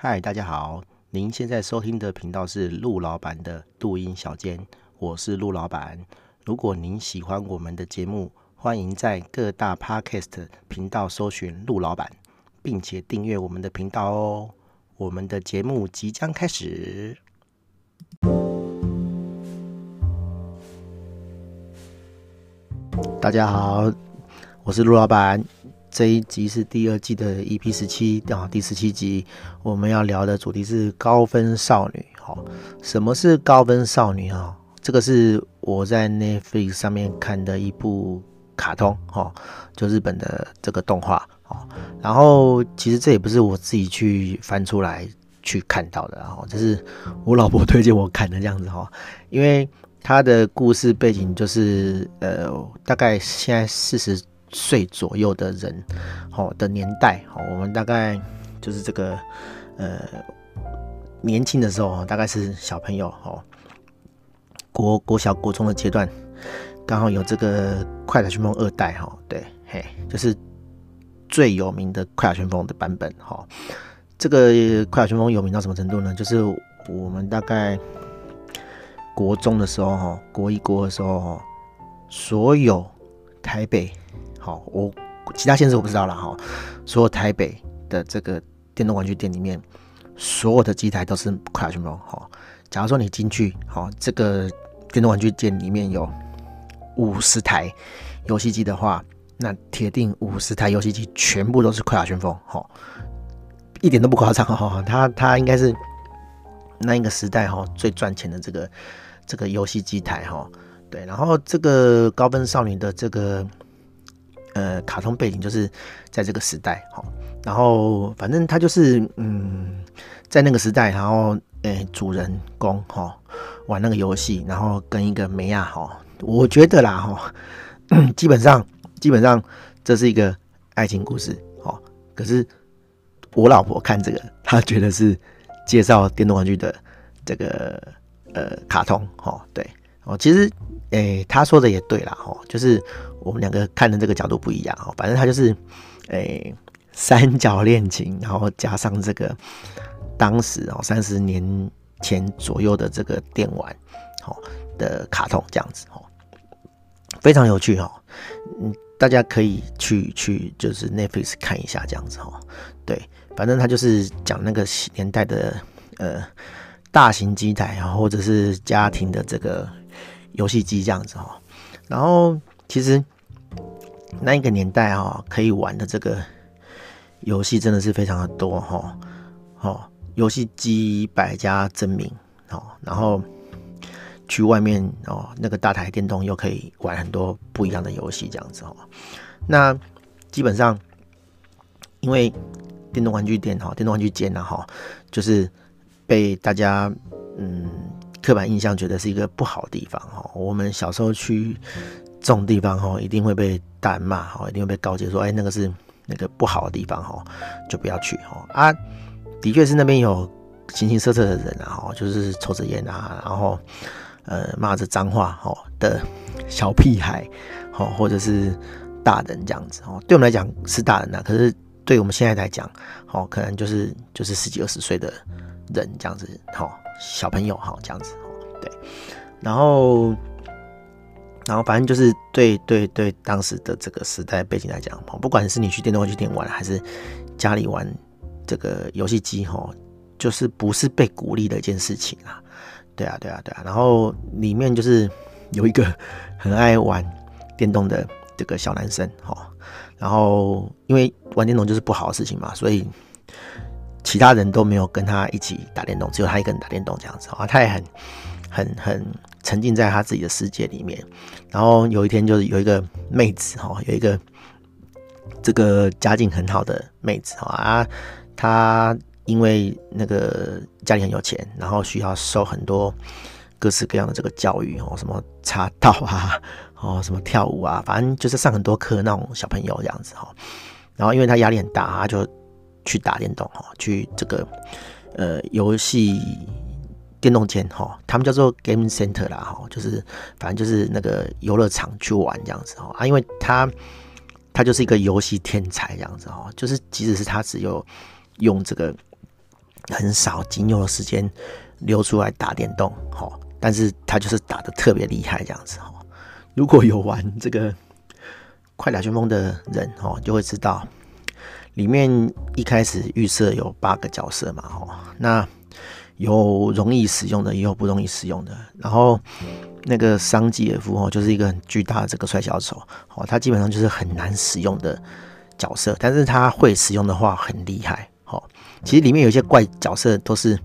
嗨，大家好！您现在收听的频道是陆老板的录音小间，我是陆老板。如果您喜欢我们的节目，欢迎在各大 Podcast 频道搜寻陆老板，并且订阅我们的频道哦。我们的节目即将开始。大家好，我是陆老板。这一集是第二季的 EP 十七啊，第十七集我们要聊的主题是高分少女。好，什么是高分少女啊？这个是我在 Netflix 上面看的一部卡通，哈，就日本的这个动画，然后其实这也不是我自己去翻出来去看到的，然后这是我老婆推荐我看的这样子哈，因为它的故事背景就是呃，大概现在四十。岁左右的人，好，的年代，好，我们大概就是这个，呃，年轻的时候，大概是小朋友，哦，国国小、国中的阶段，刚好有这个快打旋风二代，哈，对，嘿，就是最有名的快打旋风的版本，哈，这个快打旋风有名到什么程度呢？就是我们大概国中的时候，哈，国一、国的时候，所有台北。好，我其他县市我不知道了哈。所有台北的这个电动玩具店里面，所有的机台都是快打旋风。哈，假如说你进去，好，这个电动玩具店里面有五十台游戏机的话，那铁定五十台游戏机全部都是快打旋风。哈，一点都不夸张哈。他他应该是那一个时代哈最赚钱的这个这个游戏机台哈。对，然后这个高分少女的这个。呃，卡通背景就是在这个时代，哈，然后反正他就是，嗯，在那个时代，然后，诶，主人公，哈，玩那个游戏，然后跟一个梅亚，哈，我觉得啦，哈，基本上，基本上这是一个爱情故事，哈，可是我老婆看这个，她觉得是介绍电动玩具的这个呃卡通，哈，对，哦，其实，诶，他说的也对啦，哈，就是。我们两个看的这个角度不一样哈，反正他就是，诶、三角恋情，然后加上这个当时哦三十年前左右的这个电玩，好的卡通这样子哦，非常有趣哈，嗯，大家可以去去就是 Netflix 看一下这样子哈，对，反正他就是讲那个年代的呃大型机台啊，或者是家庭的这个游戏机这样子哈，然后。其实那一个年代哈，可以玩的这个游戏真的是非常的多哈，哦，游戏机百家争鸣哦，然后去外面哦，那个大台电动又可以玩很多不一样的游戏这样子哦。那基本上因为电动玩具店哈，电动玩具间呢哈，就是被大家嗯刻板印象觉得是一个不好的地方哈。我们小时候去。这种地方哈，一定会被大人骂哈，一定会被告诫说，哎，那个是那个不好的地方哈，就不要去哈。啊，的确是那边有形形色色的人啊，哈，就是抽着烟啊，然后呃骂着脏话哈的小屁孩，哈，或者是大人这样子哦。对我们来讲是大人呐，可是对我们现在来讲，哦，可能就是就是十几二十岁的人这样子，哈，小朋友哈这样子，对，然后。然后反正就是对对对，当时的这个时代背景来讲，不管是你去电动玩具店玩，还是家里玩这个游戏机，哈，就是不是被鼓励的一件事情啊。对啊，对啊，对啊。然后里面就是有一个很爱玩电动的这个小男生，哈。然后因为玩电动就是不好的事情嘛，所以其他人都没有跟他一起打电动，只有他一个人打电动这样子啊。他也很很很。沉浸在他自己的世界里面，然后有一天就是有一个妹子哈，有一个这个家境很好的妹子啊，她因为那个家里很有钱，然后需要受很多各式各样的这个教育哦，什么茶道啊，哦，什么跳舞啊，反正就是上很多课那种小朋友这样子哈。然后因为她压力很大，她就去打电动哈，去这个呃游戏。电动间哈，他们叫做 Game Center 啦哈，就是反正就是那个游乐场去玩这样子哈啊，因为他他就是一个游戏天才这样子哈，就是即使是他只有用这个很少仅有的时间溜出来打电动，哈，但是他就是打得特别厉害这样子，哈。如果有玩这个快打旋风的人，哈，就会知道里面一开始预设有八个角色嘛，哈，那有容易使用的，也有不容易使用的。然后那个桑吉尔夫，哦，就是一个很巨大的这个帅小丑，哦，他基本上就是很难使用的角色，但是他会使用的话很厉害。好，其实里面有些怪角色都是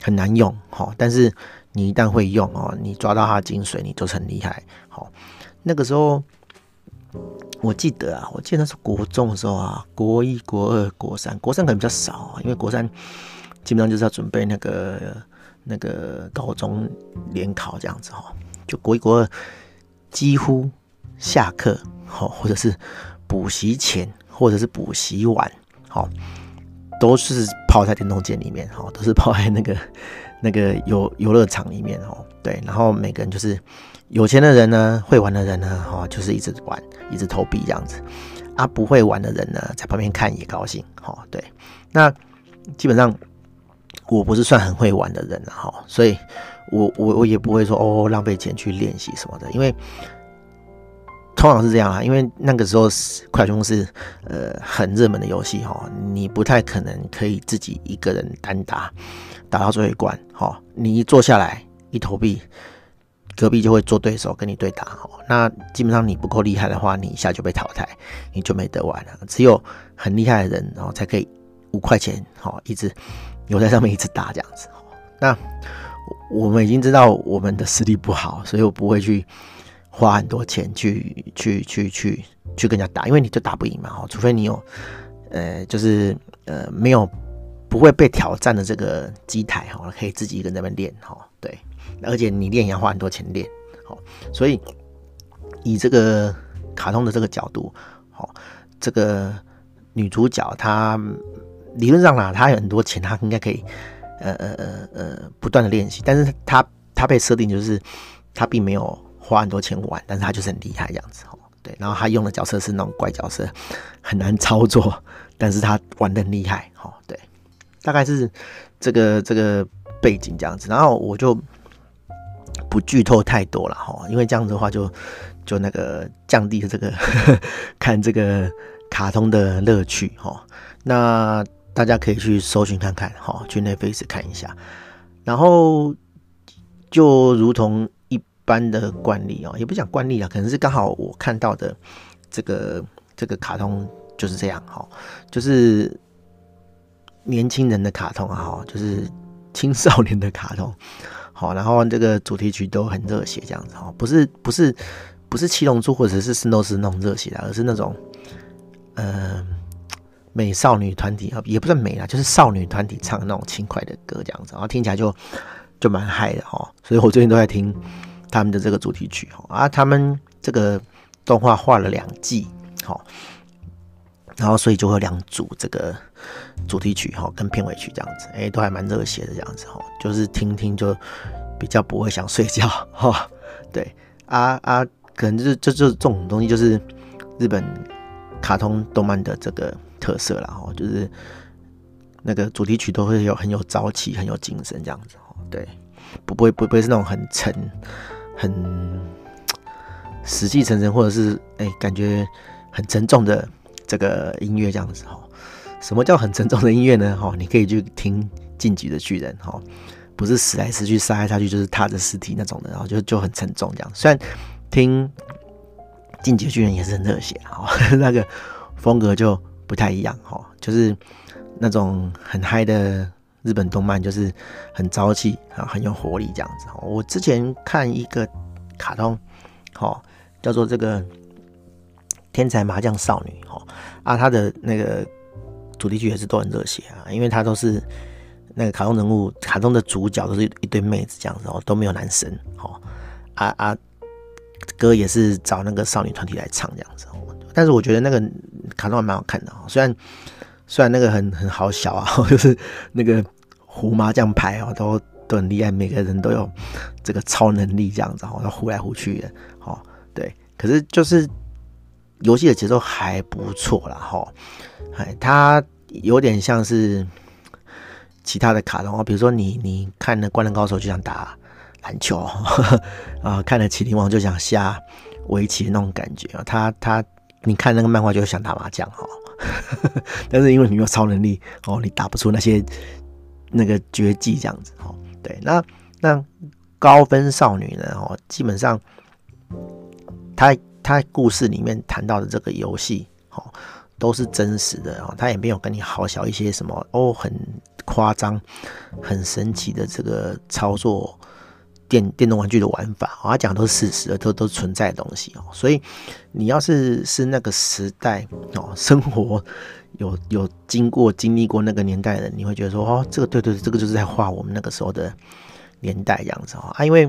很难用，好，但是你一旦会用哦，你抓到他的精髓，你都是很厉害。好，那个时候我记得啊，我记得那是国中的时候啊，国一、国二、国三，国三可能比较少，因为国三基本上就是要准备那个那个高中联考这样子哈，就国一、国二几乎下课好，或者是补习前，或者是补习晚，好。都是泡在电动间里面，哈，都是泡在那个那个游游乐场里面，哦，对，然后每个人就是有钱的人呢，会玩的人呢，哈，就是一直玩，一直投币这样子，啊，不会玩的人呢，在旁边看也高兴，哈，对，那基本上我不是算很会玩的人，哈，所以我我我也不会说哦浪费钱去练习什么的，因为。通常是这样啊，因为那个时候快充是呃很热门的游戏哈，你不太可能可以自己一个人单打打到最后一关哈。你一坐下来一投币，隔壁就会做对手跟你对打哈。那基本上你不够厉害的话，你一下就被淘汰，你就没得玩了。只有很厉害的人然后才可以五块钱哈，一直留在上面一直打这样子。那我们已经知道我们的实力不好，所以我不会去。花很多钱去去去去去跟人家打，因为你就打不赢嘛，除非你有，呃，就是呃没有不会被挑战的这个机台哈，可以自己一个人在那边练哈，对，而且你练也要花很多钱练，好，所以以这个卡通的这个角度，好，这个女主角她理论上啦，她有很多钱，她应该可以，呃呃呃呃不断的练习，但是她她被设定就是她并没有。花很多钱玩，但是她就是很厉害这样子哦。对，然后他用的角色是那种怪角色，很难操作，但是他玩得很厉害哦。对，大概是这个这个背景这样子。然后我就不剧透太多了哈，因为这样子的话就就那个降低了这个 看这个卡通的乐趣哈。那大家可以去搜寻看看哈，去 Netflix 看一下。然后就如同一。般的惯例哦，也不讲惯例啊，可能是刚好我看到的这个这个卡通就是这样哈，就是年轻人的卡通哈，就是青少年的卡通，好，然后这个主题曲都很热血这样子哈，不是不是不是七龙珠或者是圣斗士那种热血的，而是那种呃美少女团体啊，也不算美啦，就是少女团体唱的那种轻快的歌这样子，然后听起来就就蛮嗨的哈，所以我最近都在听。他们的这个主题曲哦啊，他们这个动画画了两季，好，然后所以就会两组这个主题曲哈跟片尾曲这样子，哎，都还蛮热血的这样子哈，就是听听就比较不会想睡觉哈。对啊啊，可能就是这这这种东西就是日本卡通动漫的这个特色了哈，就是那个主题曲都会有很有朝气、很有精神这样子哈。对，不会不会是那种很沉。很死气沉沉，或者是哎、感觉很沉重的这个音乐这样子哈。什么叫很沉重的音乐呢？哈，你可以去听《进击的巨人》哈，不是死来死去、杀来杀去，就是踏着尸体那种的，然后就就很沉重这样。虽然听《进击的巨人》也是很热血哈，那个风格就不太一样哈，就是那种很嗨的。日本动漫就是很朝气啊，很有活力这样子。我之前看一个卡通，好叫做这个《天才麻将少女》哈啊，她的那个主题曲也是都很热血啊，因为他都是那个卡通人物、卡通的主角都是一堆妹子这样子哦，都没有男生哦啊啊，歌也是找那个少女团体来唱这样子。但是我觉得那个卡通还蛮好看的，虽然。虽然那个很很好小啊，就是那个胡麻将牌哦，都都很厉害，每个人都有这个超能力这样子哦，要胡来胡去的，哦，对，可是就是游戏的节奏还不错啦，哈，哎，它有点像是其他的卡通哦，比如说你你看了《灌篮高手》就想打篮球 啊，看了《麒麟王》就想下围棋那种感觉啊，他他你看那个漫画就想打麻将哈，但是因为你有超能力哦，你打不出那些那个绝技这样子哦，对，那那高分少女呢哦，基本上他他故事里面谈到的这个游戏哦。都是真实的哦，他也没有跟你好小一些什么哦，很夸张、很神奇的这个操作电电动玩具的玩法，他讲都是事实的，都都存在的东西哦。所以你要是是那个时代哦，生活有有经过经历过那个年代的，你会觉得说哦，这个对对，这个就是在画我们那个时候的年代这样子啊。因为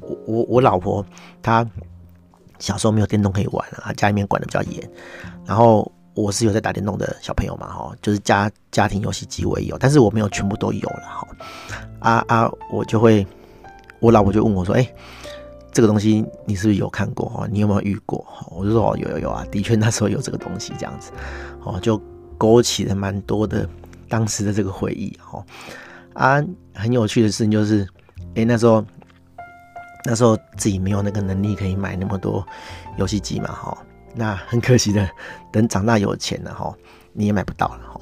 我我我老婆她小时候没有电动可以玩啊，家里面管得比较严，然后。我是有在打电动的小朋友嘛，哈，就是家家庭游戏机我也有，但是我没有全部都有了，哈。啊啊，我就会，我老婆就问我说，哎、这个东西你是不是有看过？哈，你有没有遇过？我就说哦，有有有啊，的确那时候有这个东西，这样子，哦，就勾起了蛮多的当时的这个回忆，哈。啊，很有趣的事情就是，哎、那时候那时候自己没有那个能力可以买那么多游戏机嘛，哈。那很可惜的，等长大有钱了哈，你也买不到了哈。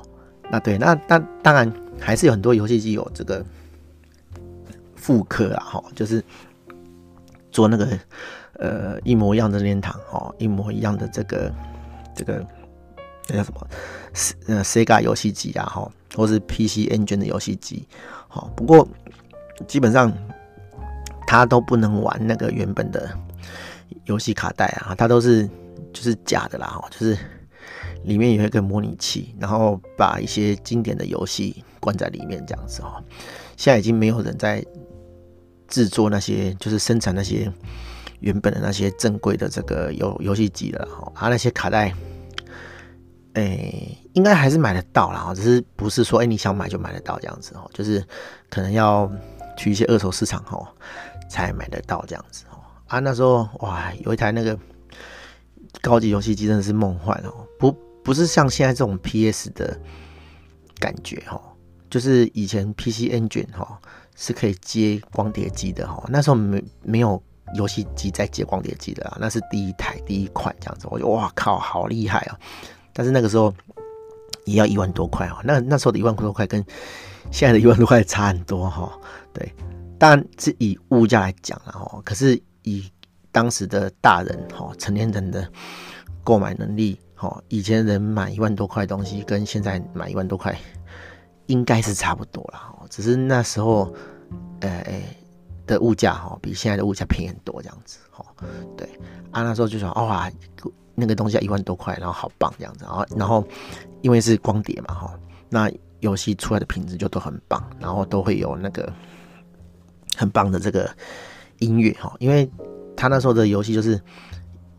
那对，那那当然还是有很多游戏机有这个复刻啊哈，就是做那个呃一模一样的任天堂哈，一模一样的这个这个那叫什么？呃，Sega 游戏机啊哈，或是 PC Engine 的游戏机。好，不过基本上他都不能玩那个原本的游戏卡带啊，它都是。就是假的啦，就是里面有一个模拟器，然后把一些经典的游戏关在里面，这样子哦。现在已经没有人在制作那些，就是生产那些原本的那些正规的这个游游戏机了，哈。啊，那些卡带，哎、应该还是买得到啦，只是不是说哎、你想买就买得到这样子哦，就是可能要去一些二手市场哦才买得到这样子哦。啊，那时候哇，有一台那个。高级游戏机真的是梦幻哦，不不是像现在这种 PS 的感觉哈，就是以前 PC Engine 哈是可以接光碟机的哈，那时候没没有游戏机在接光碟机的啊，那是第一台第一款这样子，我就哇靠，好厉害啊！但是那个时候也要一万多块哦，那那时候的一万多块跟现在的一万多块差很多哈，对，但是以物价来讲了哦，可是以当时的大人哈，成年人的购买能力哈，以前人买一万多块东西，跟现在买一万多块应该是差不多了，只是那时候呃的物价哈，比现在的物价便宜很多这样子哈。对啊，那时候就说哇，那个东西要一万多块，然后好棒这样子，然后然后因为是光碟嘛哈，那游戏出来的品质就都很棒，然后都会有那个很棒的这个音乐哈，因为。他那时候的游戏就是，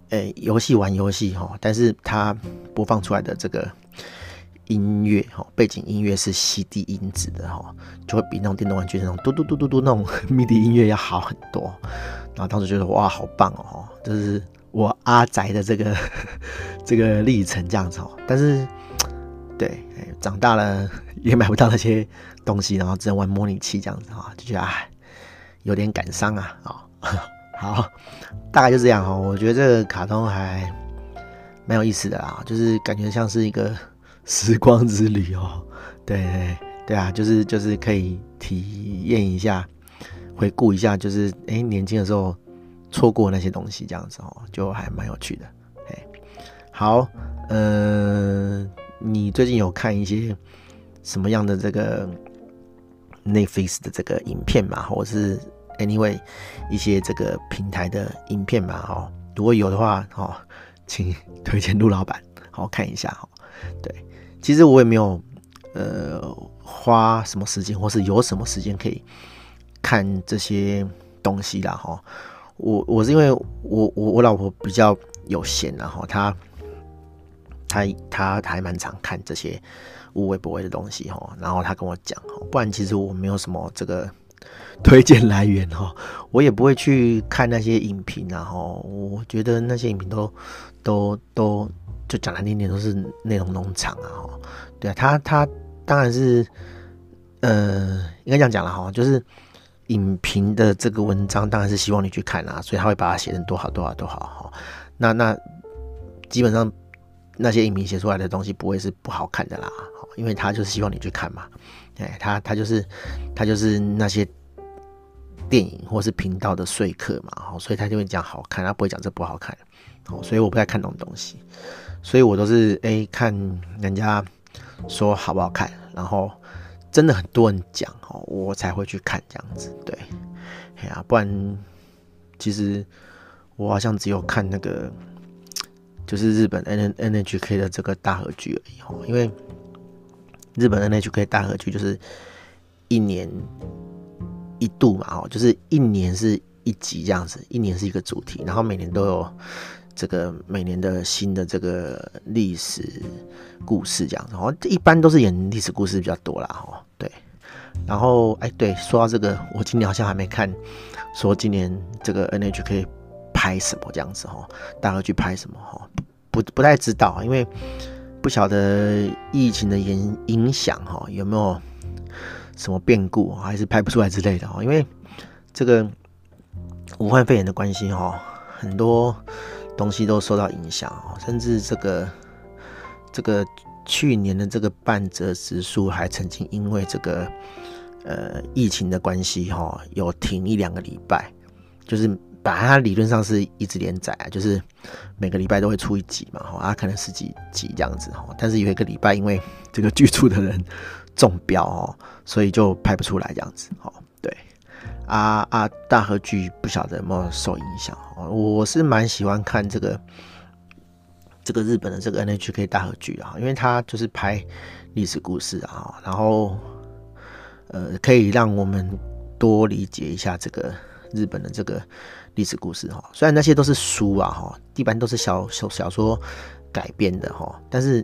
诶、游戏玩游戏哈，但是他播放出来的这个音乐哈，背景音乐是 CD 音质的哈，就会比那种电动玩具那种嘟嘟嘟嘟嘟那种 MIDI 音乐要好很多。然后当时觉得哇，好棒哦，就是我阿宅的这个 这个历程这样子哦。但是对、长大了也买不到那些东西，然后只能玩模拟器这样子哈，就觉得哎，有点感伤啊啊。好，大概就这样哦。我觉得这个卡通还蛮有意思的啊，就是感觉像是一个时光之旅哦。对对对啊，就是就是可以体验一下，回顾一下，就是哎、年轻的时候错过那些东西这样子哦，就还蛮有趣的。哎，好，呃，你最近有看一些什么样的这个 Netflix 的这个影片嘛？或者是？Anyway，一些这个平台的影片嘛，哈，如果有的话，哈，请推荐陆老板，好看一下，哈。对，其实我也没有，呃，花什么时间，或是有什么时间可以看这些东西啦，哈。我我是因为我我我老婆比较有闲，然后她他他还蛮常看这些无微不微的东西，哈。然后他跟我讲，不然其实我没有什么这个。推荐来源哈，我也不会去看那些影评，然后我觉得那些影评都都都就讲难听点都是内容农场啊，对啊，他他当然是呃，应该这样讲了哈，就是影评的这个文章当然是希望你去看啊，所以他会把它写成多好多好多好哈。那那基本上那些影评写出来的东西不会是不好看的啦，因为他就是希望你去看嘛，哎，他他就是他就是那些电影或是频道的说客嘛，所以他就会讲好看，他不会讲这不好看，所以我不太看那种东西，所以我都是哎、看人家说好不好看，然后。真的很多人讲哦，我才会去看这样子，对，哎呀，不然其实我好像只有看那个，就是日本 N N H K 的这个大合剧而已哦，因为日本 N H K 大合剧就是一年一度嘛，哦，就是一年是一集这样子，一年是一个主题，然后每年都有。这个每年的新的这个历史故事这样子，哦，一般都是演历史故事比较多啦，哦，对。然后，哎，对，说到这个，我今年好像还没看，说今年这个 NHK 拍什么这样子，哦，大家去拍什么，哦，不不太知道，因为不晓得疫情的影影响，哈，有没有什么变故，还是拍不出来之类的，哦，因为这个武汉肺炎的关系，哈，很多。东西都受到影响哦，甚至这个这个去年的这个半折指数还曾经因为这个呃疫情的关系哈，有停一两个礼拜，就是本来它理论上是一直连载啊，就是每个礼拜都会出一集嘛哈，啊可能十几集这样子哈，但是有一个礼拜因为这个剧组的人中标哦，所以就拍不出来这样子哈。啊啊！大和剧不晓得有没有受影响？我是蛮喜欢看这个这个日本的这个 NHK 大和剧啊，因为它就是拍历史故事啊，然后呃可以让我们多理解一下这个日本的这个历史故事哈。虽然那些都是书啊哈，一般都是小小小说改编的哈，但是。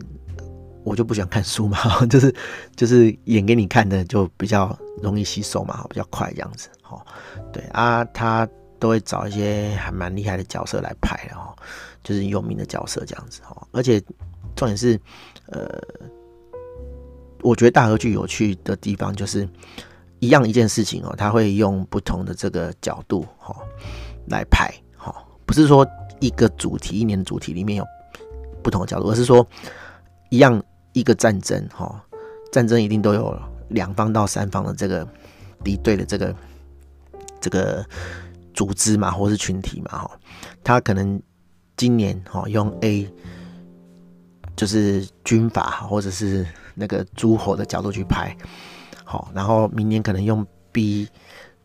我就不喜欢看书嘛，就是就是演给你看的，就比较容易吸收嘛，比较快这样子。哦，对啊，他都会找一些还蛮厉害的角色来拍的哦，就是有名的角色这样子。哦，而且重点是，呃，我觉得大河剧有趣的地方就是一样一件事情哦，他会用不同的这个角度哦来拍。哦，不是说一个主题一年的主题里面有不同的角度，而是说一样。一个战争，哈，战争一定都有两方到三方的这个敌对的这个这个组织嘛，或是群体嘛，哈，他可能今年哈用 A 就是军阀或者是那个诸侯的角度去拍，好，然后明年可能用 B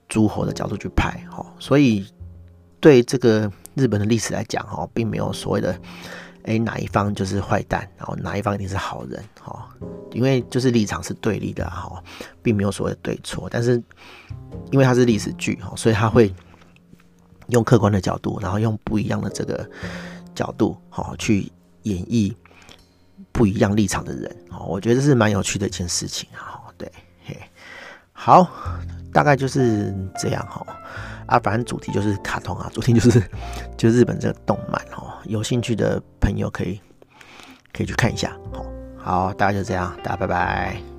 诸侯的角度去拍，好，所以对这个日本的历史来讲，哈，并没有所谓的。哎，哪一方就是坏蛋，然后哪一方一定是好人，哈，因为就是立场是对立的，哈，并没有所谓的对错。但是因为它是历史剧，哈，所以他会用客观的角度，然后用不一样的这个角度，好，去演绎不一样立场的人，哦，我觉得这是蛮有趣的一件事情，哈，对，嘿，好，大概就是这样，哈。啊，反正主题就是卡通啊，主题就是就日本这个动漫哦，有兴趣的朋友可以可以去看一下，好，好，大概就这样，大家拜拜。